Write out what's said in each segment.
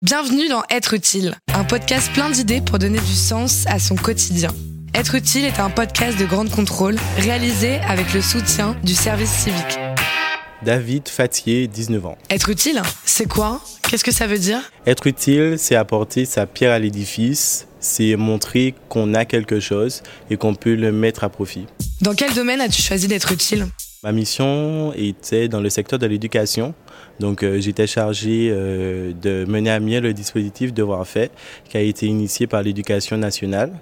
Bienvenue dans Être utile, un podcast plein d'idées pour donner du sens à son quotidien. Être utile est un podcast de grande contrôle réalisé avec le soutien du service civique. David Fatier, 19 ans. Être utile, c'est quoi? Qu'est-ce que ça veut dire? Être utile, c'est apporter sa pierre à l'édifice, c'est montrer qu'on a quelque chose et qu'on peut le mettre à profit. Dans quel domaine as-tu choisi d'être utile? Ma mission était dans le secteur de l'éducation. Donc, euh, j'étais chargé euh, de mener à bien le dispositif Devoir fait, qui a été initié par l'éducation nationale.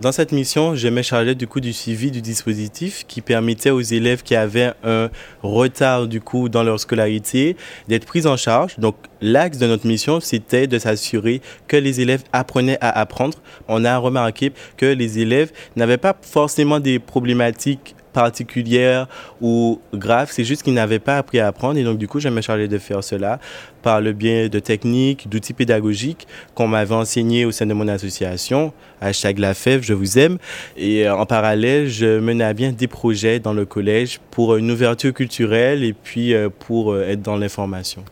Dans cette mission, je me chargeais du coup du suivi du dispositif qui permettait aux élèves qui avaient un retard du coup dans leur scolarité d'être pris en charge. Donc l'axe de notre mission, c'était de s'assurer que les élèves apprenaient à apprendre. On a remarqué que les élèves n'avaient pas forcément des problématiques particulière ou grave, c'est juste qu'ils n'avaient pas appris à apprendre et donc du coup je me chargé de faire cela par le biais de techniques, d'outils pédagogiques qu'on m'avait enseignés au sein de mon association, hashtag la je vous aime. Et euh, en parallèle, je menais à bien des projets dans le collège pour une ouverture culturelle et puis euh, pour euh, être dans l'information.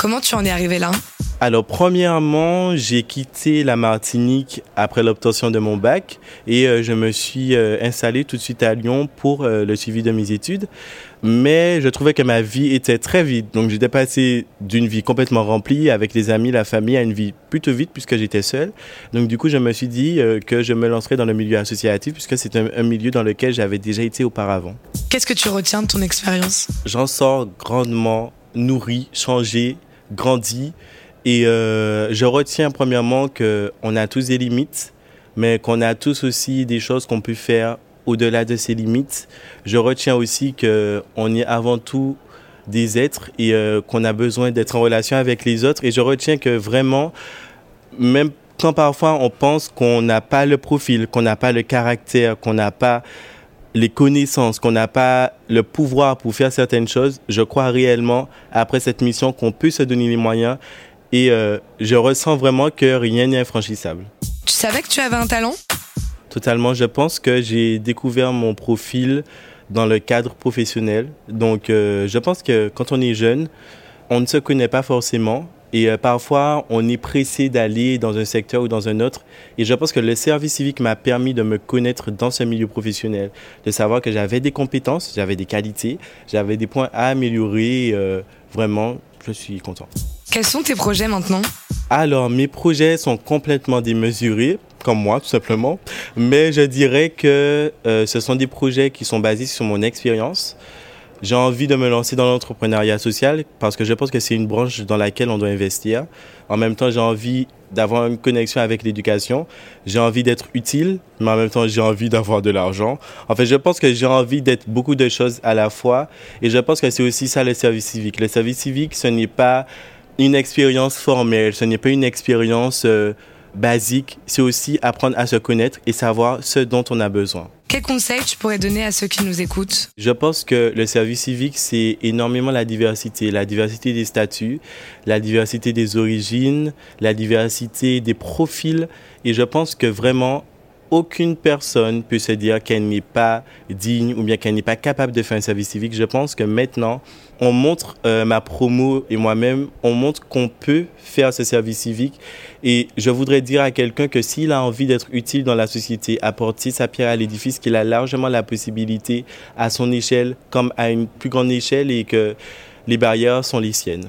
Comment tu en es arrivé là? Alors, premièrement, j'ai quitté la Martinique après l'obtention de mon bac et euh, je me suis euh, installé tout de suite à Lyon pour euh, le suivi de mes études. Mais je trouvais que ma vie était très vide. Donc, j'étais passé d'une vie complètement remplie avec les amis, la famille, à une vie plutôt vide puisque j'étais seul. Donc, du coup, je me suis dit que je me lancerais dans le milieu associatif puisque c'est un, un milieu dans lequel j'avais déjà été auparavant. Qu'est-ce que tu retiens de ton expérience? J'en sors grandement nourri, changé, grandi. Et euh, je retiens premièrement qu'on a tous des limites, mais qu'on a tous aussi des choses qu'on peut faire au-delà de ces limites. Je retiens aussi qu'on est avant tout des êtres et euh, qu'on a besoin d'être en relation avec les autres. Et je retiens que vraiment, même quand parfois on pense qu'on n'a pas le profil, qu'on n'a pas le caractère, qu'on n'a pas les connaissances, qu'on n'a pas le pouvoir pour faire certaines choses, je crois réellement, après cette mission, qu'on peut se donner les moyens et euh, je ressens vraiment que rien n'est infranchissable. Tu savais que tu avais un talent? Totalement. Je pense que j'ai découvert mon profil dans le cadre professionnel. Donc, euh, je pense que quand on est jeune, on ne se connaît pas forcément. Et euh, parfois, on est pressé d'aller dans un secteur ou dans un autre. Et je pense que le service civique m'a permis de me connaître dans ce milieu professionnel, de savoir que j'avais des compétences, j'avais des qualités, j'avais des points à améliorer. vraiment, je suis content. Quels sont tes projets maintenant? Alors, mes projets sont complètement démesurés, comme moi, tout simplement. Mais je dirais que euh, ce sont des projets qui sont basés sur mon expérience. J'ai envie de me lancer dans l'entrepreneuriat social parce que je pense que c'est une branche dans laquelle on doit investir. En même temps, j'ai envie d'avoir une connexion avec l'éducation. J'ai envie d'être utile, mais en même temps, j'ai envie d'avoir de l'argent. En fait, je pense que j'ai envie d'être beaucoup de choses à la fois. Et je pense que c'est aussi ça le service civique. Le service civique, ce n'est pas une expérience formelle, ce n'est pas une expérience euh, basique, c'est aussi apprendre à se connaître et savoir ce dont on a besoin. Quels conseils tu pourrais donner à ceux qui nous écoutent? Je pense que le service civique, c'est énormément la diversité, la diversité des statuts, la diversité des origines, la diversité des profils. Et je pense que vraiment, aucune personne peut se dire qu'elle n'est pas digne ou bien qu'elle n'est pas capable de faire un service civique. Je pense que maintenant, on montre, euh, ma promo et moi-même, on montre qu'on peut faire ce service civique. Et je voudrais dire à quelqu'un que s'il a envie d'être utile dans la société, apporter sa pierre à l'édifice, qu'il a largement la possibilité à son échelle comme à une plus grande échelle et que les barrières sont les siennes.